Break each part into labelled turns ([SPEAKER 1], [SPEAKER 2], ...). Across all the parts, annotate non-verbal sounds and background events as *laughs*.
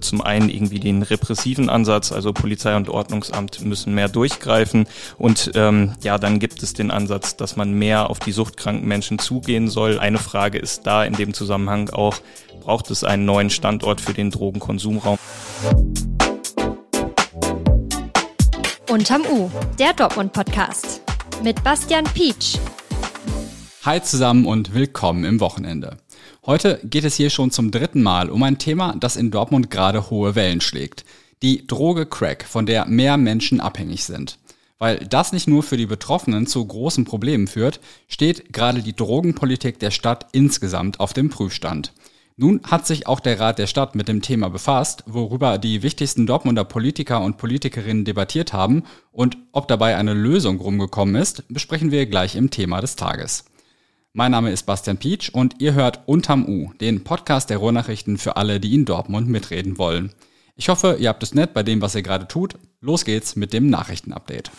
[SPEAKER 1] Zum einen irgendwie den repressiven Ansatz, also Polizei und Ordnungsamt müssen mehr durchgreifen und ähm, ja, dann gibt es den Ansatz, dass man mehr auf die suchtkranken Menschen zugehen soll. Eine Frage ist da in dem Zusammenhang auch, braucht es einen neuen Standort für den Drogenkonsumraum?
[SPEAKER 2] Unterm U, der Dortmund-Podcast mit Bastian Pietsch.
[SPEAKER 3] Hi zusammen und willkommen im Wochenende. Heute geht es hier schon zum dritten Mal um ein Thema, das in Dortmund gerade hohe Wellen schlägt. Die Droge Crack, von der mehr Menschen abhängig sind. Weil das nicht nur für die Betroffenen zu großen Problemen führt, steht gerade die Drogenpolitik der Stadt insgesamt auf dem Prüfstand. Nun hat sich auch der Rat der Stadt mit dem Thema befasst, worüber die wichtigsten Dortmunder Politiker und Politikerinnen debattiert haben und ob dabei eine Lösung rumgekommen ist, besprechen wir gleich im Thema des Tages. Mein Name ist Bastian Pietsch und ihr hört Unterm U, den Podcast der Ruhrnachrichten für alle, die in Dortmund mitreden wollen. Ich hoffe, ihr habt es nett bei dem, was ihr gerade tut. Los geht's mit dem Nachrichtenupdate.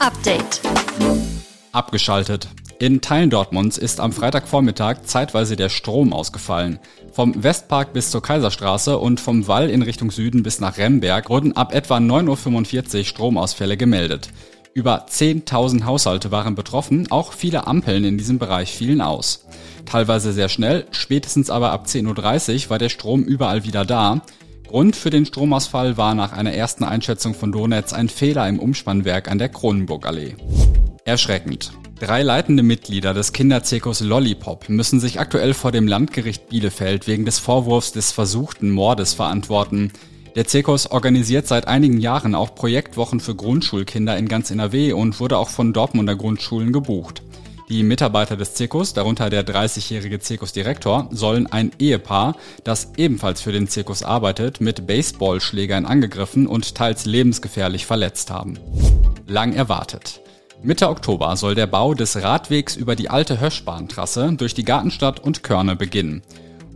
[SPEAKER 2] Update.
[SPEAKER 3] Abgeschaltet. In Teilen Dortmunds ist am Freitagvormittag zeitweise der Strom ausgefallen. Vom Westpark bis zur Kaiserstraße und vom Wall in Richtung Süden bis nach Remberg wurden ab etwa 9.45 Uhr Stromausfälle gemeldet. Über 10.000 Haushalte waren betroffen, auch viele Ampeln in diesem Bereich fielen aus. Teilweise sehr schnell, spätestens aber ab 10.30 Uhr war der Strom überall wieder da. Grund für den Stromausfall war nach einer ersten Einschätzung von Donetz ein Fehler im Umspannwerk an der Kronenburgallee. Erschreckend. Drei leitende Mitglieder des Kinderzirkus Lollipop müssen sich aktuell vor dem Landgericht Bielefeld wegen des Vorwurfs des versuchten Mordes verantworten. Der Zirkus organisiert seit einigen Jahren auch Projektwochen für Grundschulkinder in ganz NRW und wurde auch von Dortmunder Grundschulen gebucht. Die Mitarbeiter des Zirkus, darunter der 30-jährige Zirkusdirektor, sollen ein Ehepaar, das ebenfalls für den Zirkus arbeitet, mit Baseballschlägern angegriffen und teils lebensgefährlich verletzt haben. Lang erwartet. Mitte Oktober soll der Bau des Radwegs über die alte Höschbahntrasse durch die Gartenstadt und Körne beginnen.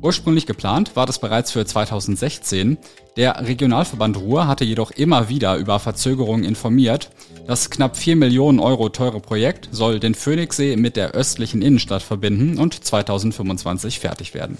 [SPEAKER 3] Ursprünglich geplant war das bereits für 2016. Der Regionalverband Ruhr hatte jedoch immer wieder über Verzögerungen informiert. Das knapp 4 Millionen Euro teure Projekt soll den Phoenixsee mit der östlichen Innenstadt verbinden und 2025 fertig werden.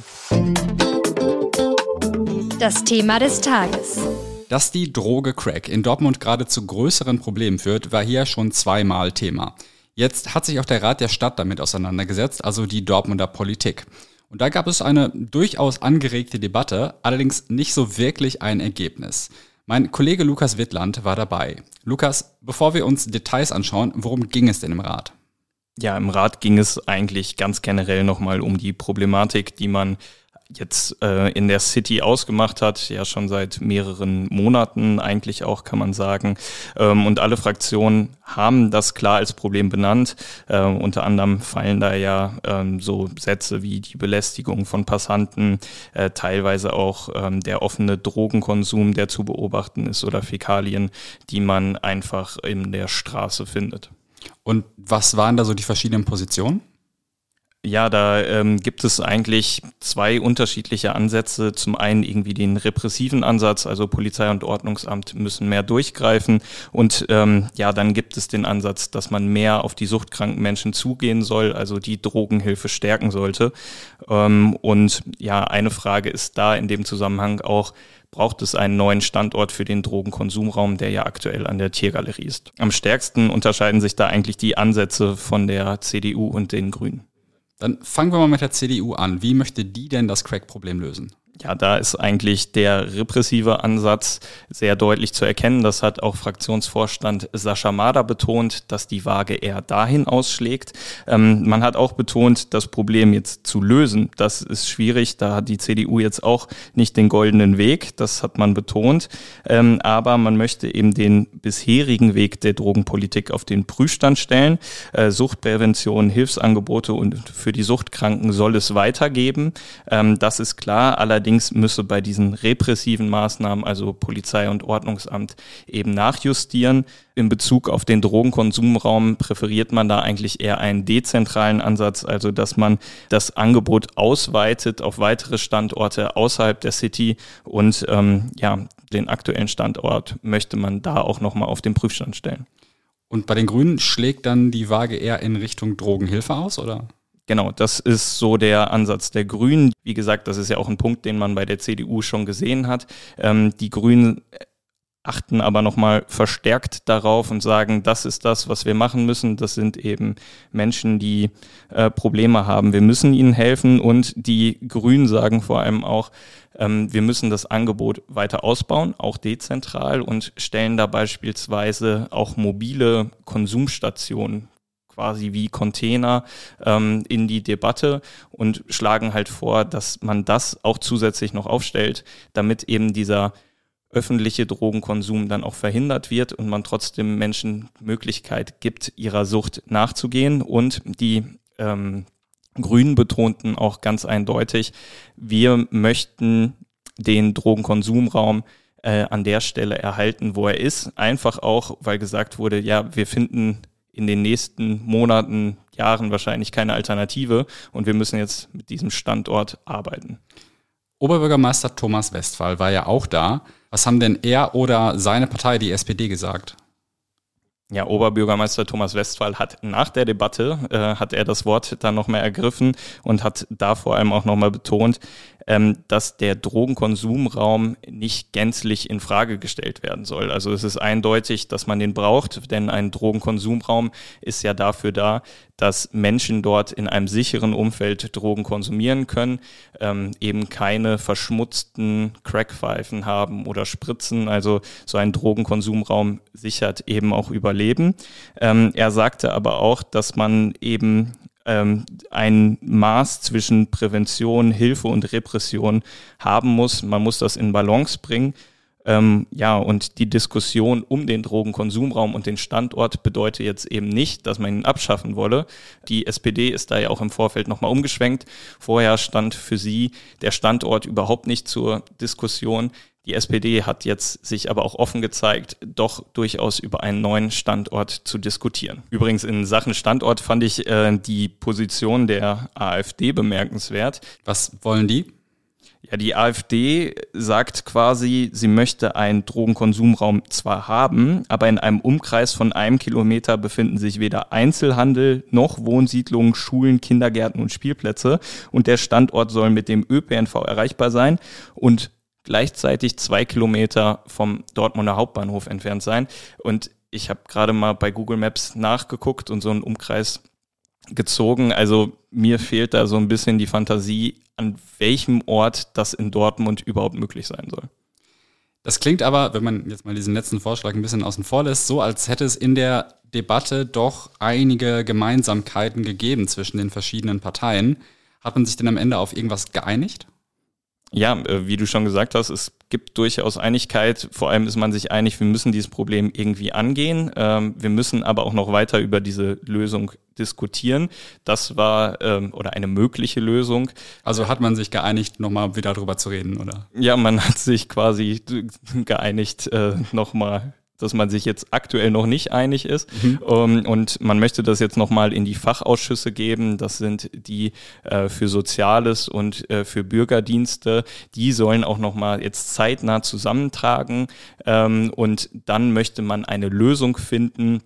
[SPEAKER 2] Das Thema des Tages.
[SPEAKER 3] Dass die Droge Crack in Dortmund gerade zu größeren Problemen führt, war hier schon zweimal Thema. Jetzt hat sich auch der Rat der Stadt damit auseinandergesetzt, also die Dortmunder Politik. Und da gab es eine durchaus angeregte Debatte, allerdings nicht so wirklich ein Ergebnis. Mein Kollege Lukas Wittland war dabei. Lukas, bevor wir uns Details anschauen, worum ging es denn im Rat?
[SPEAKER 1] Ja, im Rat ging es eigentlich ganz generell nochmal um die Problematik, die man jetzt äh, in der City ausgemacht hat, ja schon seit mehreren Monaten eigentlich auch, kann man sagen. Ähm, und alle Fraktionen haben das klar als Problem benannt. Äh, unter anderem fallen da ja ähm, so Sätze wie die Belästigung von Passanten, äh, teilweise auch ähm, der offene Drogenkonsum, der zu beobachten ist, oder Fäkalien, die man einfach in der Straße findet.
[SPEAKER 3] Und was waren da so die verschiedenen Positionen?
[SPEAKER 1] Ja, da ähm, gibt es eigentlich zwei unterschiedliche Ansätze. Zum einen irgendwie den repressiven Ansatz, also Polizei und Ordnungsamt müssen mehr durchgreifen. Und ähm, ja, dann gibt es den Ansatz, dass man mehr auf die suchtkranken Menschen zugehen soll, also die Drogenhilfe stärken sollte. Ähm, und ja, eine Frage ist da in dem Zusammenhang auch, braucht es einen neuen Standort für den Drogenkonsumraum, der ja aktuell an der Tiergalerie ist. Am stärksten unterscheiden sich da eigentlich die Ansätze von der CDU und den Grünen.
[SPEAKER 3] Dann fangen wir mal mit der CDU an. Wie möchte die denn das Crack-Problem lösen?
[SPEAKER 1] Ja, da ist eigentlich der repressive Ansatz sehr deutlich zu erkennen. Das hat auch Fraktionsvorstand Sascha Mader betont, dass die Waage eher dahin ausschlägt. Ähm, man hat auch betont, das Problem jetzt zu lösen, das ist schwierig. Da hat die CDU jetzt auch nicht den goldenen Weg. Das hat man betont. Ähm, aber man möchte eben den bisherigen Weg der Drogenpolitik auf den Prüfstand stellen. Äh, Suchtprävention, Hilfsangebote und für die Suchtkranken soll es weitergeben. Ähm, das ist klar. Allerdings Allerdings müsse bei diesen repressiven Maßnahmen, also Polizei und Ordnungsamt, eben nachjustieren. In Bezug auf den Drogenkonsumraum präferiert man da eigentlich eher einen dezentralen Ansatz, also dass man das Angebot ausweitet auf weitere Standorte außerhalb der City und ähm, ja, den aktuellen Standort möchte man da auch nochmal auf den Prüfstand stellen.
[SPEAKER 3] Und bei den Grünen schlägt dann die Waage eher in Richtung Drogenhilfe aus, oder?
[SPEAKER 1] Genau, das ist so der Ansatz der Grünen. Wie gesagt, das ist ja auch ein Punkt, den man bei der CDU schon gesehen hat. Ähm, die Grünen achten aber nochmal verstärkt darauf und sagen, das ist das, was wir machen müssen. Das sind eben Menschen, die äh, Probleme haben. Wir müssen ihnen helfen und die Grünen sagen vor allem auch, ähm, wir müssen das Angebot weiter ausbauen, auch dezentral und stellen da beispielsweise auch mobile Konsumstationen quasi wie Container ähm, in die Debatte und schlagen halt vor, dass man das auch zusätzlich noch aufstellt, damit eben dieser öffentliche Drogenkonsum dann auch verhindert wird und man trotzdem Menschen Möglichkeit gibt, ihrer Sucht nachzugehen und die ähm, Grünen betonten auch ganz eindeutig, wir möchten den Drogenkonsumraum äh, an der Stelle erhalten, wo er ist. Einfach auch, weil gesagt wurde, ja, wir finden in den nächsten Monaten, Jahren wahrscheinlich keine Alternative und wir müssen jetzt mit diesem Standort arbeiten.
[SPEAKER 3] Oberbürgermeister Thomas Westphal war ja auch da. Was haben denn er oder seine Partei, die SPD, gesagt?
[SPEAKER 1] Ja, Oberbürgermeister Thomas Westphal hat nach der Debatte, äh, hat er das Wort dann nochmal ergriffen und hat da vor allem auch nochmal betont, ähm, dass der Drogenkonsumraum nicht gänzlich in Frage gestellt werden soll. Also es ist eindeutig, dass man den braucht, denn ein Drogenkonsumraum ist ja dafür da, dass Menschen dort in einem sicheren Umfeld Drogen konsumieren können, ähm, eben keine verschmutzten Crackpfeifen haben oder Spritzen. Also so ein Drogenkonsumraum sichert eben auch Überleben. Ähm, er sagte aber auch, dass man eben ähm, ein Maß zwischen Prävention, Hilfe und Repression haben muss. Man muss das in Balance bringen. Ähm, ja, und die Diskussion um den Drogenkonsumraum und den Standort bedeutet jetzt eben nicht, dass man ihn abschaffen wolle. Die SPD ist da ja auch im Vorfeld nochmal umgeschwenkt. Vorher stand für sie der Standort überhaupt nicht zur Diskussion. Die SPD hat jetzt sich aber auch offen gezeigt, doch durchaus über einen neuen Standort zu diskutieren. Übrigens in Sachen Standort fand ich äh, die Position der AfD bemerkenswert.
[SPEAKER 3] Was wollen die?
[SPEAKER 1] Ja, die AfD sagt quasi, sie möchte einen Drogenkonsumraum zwar haben, aber in einem Umkreis von einem Kilometer befinden sich weder Einzelhandel noch Wohnsiedlungen, Schulen, Kindergärten und Spielplätze. Und der Standort soll mit dem ÖPNV erreichbar sein. Und gleichzeitig zwei Kilometer vom Dortmunder Hauptbahnhof entfernt sein. Und ich habe gerade mal bei Google Maps nachgeguckt und so einen Umkreis gezogen. Also mir fehlt da so ein bisschen die Fantasie, an welchem Ort das in Dortmund überhaupt möglich sein soll.
[SPEAKER 3] Das klingt aber, wenn man jetzt mal diesen letzten Vorschlag ein bisschen außen vor lässt, so als hätte es in der Debatte doch einige Gemeinsamkeiten gegeben zwischen den verschiedenen Parteien. Hat man sich denn am Ende auf irgendwas geeinigt?
[SPEAKER 1] Ja, äh, wie du schon gesagt hast, es gibt durchaus Einigkeit. Vor allem ist man sich einig, wir müssen dieses Problem irgendwie angehen. Ähm, wir müssen aber auch noch weiter über diese Lösung diskutieren. Das war ähm, oder eine mögliche Lösung.
[SPEAKER 3] Also hat man sich geeinigt, nochmal wieder drüber zu reden, oder?
[SPEAKER 1] Ja, man hat sich quasi *laughs* geeinigt, äh, nochmal dass man sich jetzt aktuell noch nicht einig ist. Mhm. Um, ähm, und man möchte das jetzt nochmal in die Fachausschüsse geben. Das sind die äh, für Soziales und äh, für Bürgerdienste. Die sollen auch nochmal jetzt zeitnah zusammentragen. Ähm, und dann möchte man eine Lösung finden,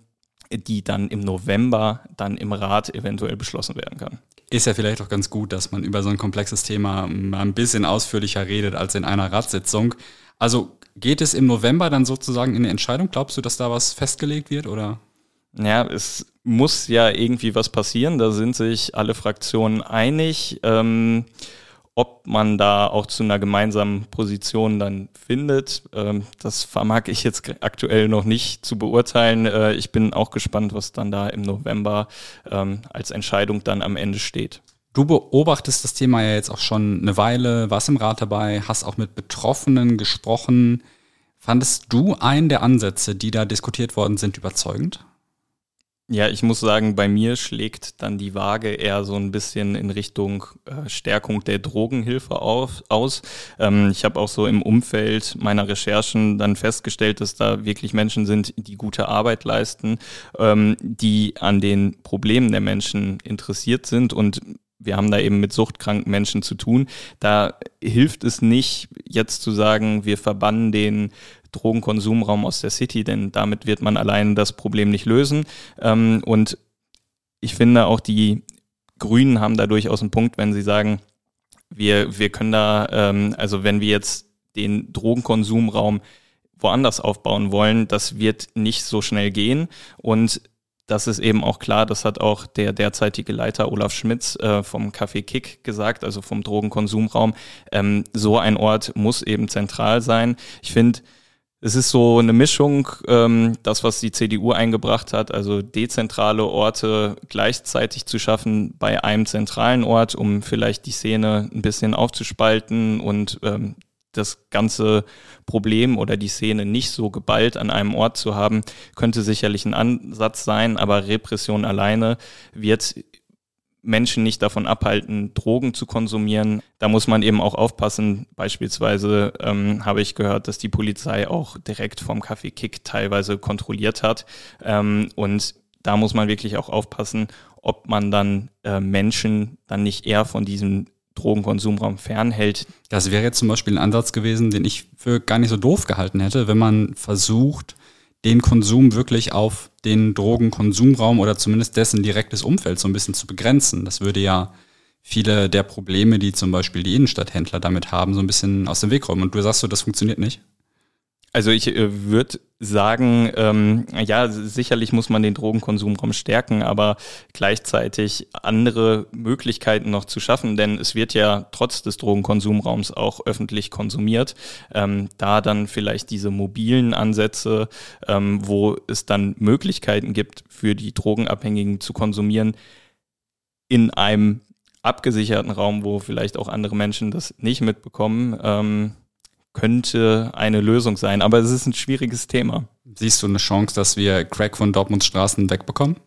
[SPEAKER 1] die dann im November dann im Rat eventuell beschlossen werden kann.
[SPEAKER 3] Ist ja vielleicht auch ganz gut, dass man über so ein komplexes Thema mal ein bisschen ausführlicher redet als in einer Ratssitzung. Also Geht es im November dann sozusagen in eine Entscheidung? Glaubst du, dass da was festgelegt wird oder?
[SPEAKER 1] Ja, es muss ja irgendwie was passieren. Da sind sich alle Fraktionen einig. Ähm, ob man da auch zu einer gemeinsamen Position dann findet, ähm, das vermag ich jetzt aktuell noch nicht zu beurteilen. Äh, ich bin auch gespannt, was dann da im November ähm, als Entscheidung dann am Ende steht.
[SPEAKER 3] Du beobachtest das Thema ja jetzt auch schon eine Weile, warst im Rat dabei, hast auch mit Betroffenen gesprochen. Fandest du einen der Ansätze, die da diskutiert worden sind, überzeugend?
[SPEAKER 1] Ja, ich muss sagen, bei mir schlägt dann die Waage eher so ein bisschen in Richtung äh, Stärkung der Drogenhilfe auf, aus. Ähm, ich habe auch so im Umfeld meiner Recherchen dann festgestellt, dass da wirklich Menschen sind, die gute Arbeit leisten, ähm, die an den Problemen der Menschen interessiert sind und wir haben da eben mit suchtkranken Menschen zu tun. Da hilft es nicht, jetzt zu sagen, wir verbannen den Drogenkonsumraum aus der City, denn damit wird man allein das Problem nicht lösen. Ähm, und ich finde auch die Grünen haben da durchaus einen Punkt, wenn sie sagen, wir, wir können da, ähm, also wenn wir jetzt den Drogenkonsumraum woanders aufbauen wollen, das wird nicht so schnell gehen. Und das ist eben auch klar, das hat auch der derzeitige Leiter Olaf Schmitz äh, vom Café Kick gesagt, also vom Drogenkonsumraum. Ähm, so ein Ort muss eben zentral sein. Ich finde, es ist so eine Mischung, ähm, das, was die CDU eingebracht hat, also dezentrale Orte gleichzeitig zu schaffen bei einem zentralen Ort, um vielleicht die Szene ein bisschen aufzuspalten und ähm, das ganze Problem oder die Szene nicht so geballt an einem Ort zu haben, könnte sicherlich ein Ansatz sein, aber Repression alleine wird Menschen nicht davon abhalten, Drogen zu konsumieren. Da muss man eben auch aufpassen. Beispielsweise ähm, habe ich gehört, dass die Polizei auch direkt vom Café Kick teilweise kontrolliert hat. Ähm, und da muss man wirklich auch aufpassen, ob man dann äh, Menschen dann nicht eher von diesem Drogenkonsumraum fernhält.
[SPEAKER 3] Das wäre jetzt zum Beispiel ein Ansatz gewesen, den ich für gar nicht so doof gehalten hätte, wenn man versucht, den Konsum wirklich auf den Drogenkonsumraum oder zumindest dessen direktes Umfeld so ein bisschen zu begrenzen. Das würde ja viele der Probleme, die zum Beispiel die Innenstadthändler damit haben, so ein bisschen aus dem Weg räumen. Und du sagst so, das funktioniert nicht?
[SPEAKER 1] Also ich äh, würde sagen, ähm, ja, sicherlich muss man den Drogenkonsumraum stärken, aber gleichzeitig andere Möglichkeiten noch zu schaffen, denn es wird ja trotz des Drogenkonsumraums auch öffentlich konsumiert. Ähm, da dann vielleicht diese mobilen Ansätze, ähm, wo es dann Möglichkeiten gibt, für die Drogenabhängigen zu konsumieren, in einem abgesicherten Raum, wo vielleicht auch andere Menschen das nicht mitbekommen. Könnte eine Lösung sein. Aber es ist ein schwieriges Thema.
[SPEAKER 3] Siehst du eine Chance, dass wir Crack von Dortmunds Straßen wegbekommen?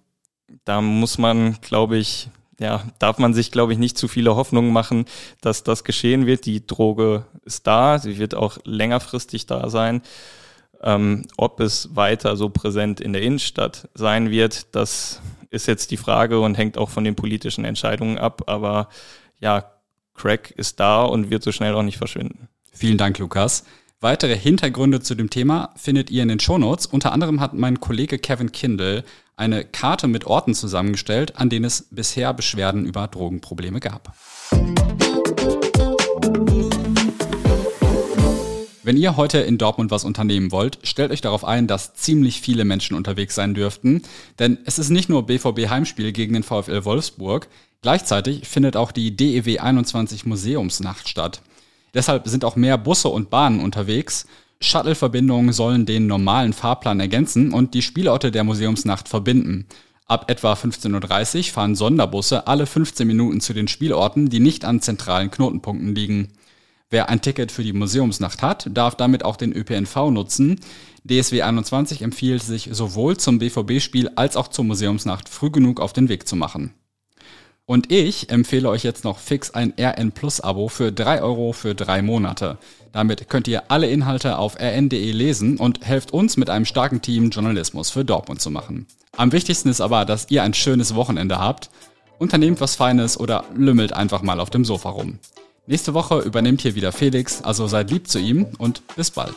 [SPEAKER 1] Da muss man, glaube ich, ja, darf man sich, glaube ich, nicht zu viele Hoffnungen machen, dass das geschehen wird. Die Droge ist da, sie wird auch längerfristig da sein. Ähm, ob es weiter so präsent in der Innenstadt sein wird, das ist jetzt die Frage und hängt auch von den politischen Entscheidungen ab. Aber ja, Crack ist da und wird so schnell auch nicht verschwinden.
[SPEAKER 3] Vielen Dank, Lukas. Weitere Hintergründe zu dem Thema findet ihr in den Shownotes. Unter anderem hat mein Kollege Kevin Kindle eine Karte mit Orten zusammengestellt, an denen es bisher Beschwerden über Drogenprobleme gab. Wenn ihr heute in Dortmund was unternehmen wollt, stellt euch darauf ein, dass ziemlich viele Menschen unterwegs sein dürften. Denn es ist nicht nur BVB Heimspiel gegen den VfL Wolfsburg, gleichzeitig findet auch die DEW 21 Museumsnacht statt. Deshalb sind auch mehr Busse und Bahnen unterwegs. Shuttle-Verbindungen sollen den normalen Fahrplan ergänzen und die Spielorte der Museumsnacht verbinden. Ab etwa 15.30 Uhr fahren Sonderbusse alle 15 Minuten zu den Spielorten, die nicht an zentralen Knotenpunkten liegen. Wer ein Ticket für die Museumsnacht hat, darf damit auch den ÖPNV nutzen. DSW 21 empfiehlt sich sowohl zum BVB-Spiel als auch zur Museumsnacht früh genug auf den Weg zu machen. Und ich empfehle euch jetzt noch fix ein RN Plus Abo für drei Euro für drei Monate. Damit könnt ihr alle Inhalte auf rn.de lesen und helft uns mit einem starken Team Journalismus für Dortmund zu machen. Am wichtigsten ist aber, dass ihr ein schönes Wochenende habt. Unternehmt was Feines oder lümmelt einfach mal auf dem Sofa rum. Nächste Woche übernimmt hier wieder Felix, also seid lieb zu ihm und bis bald.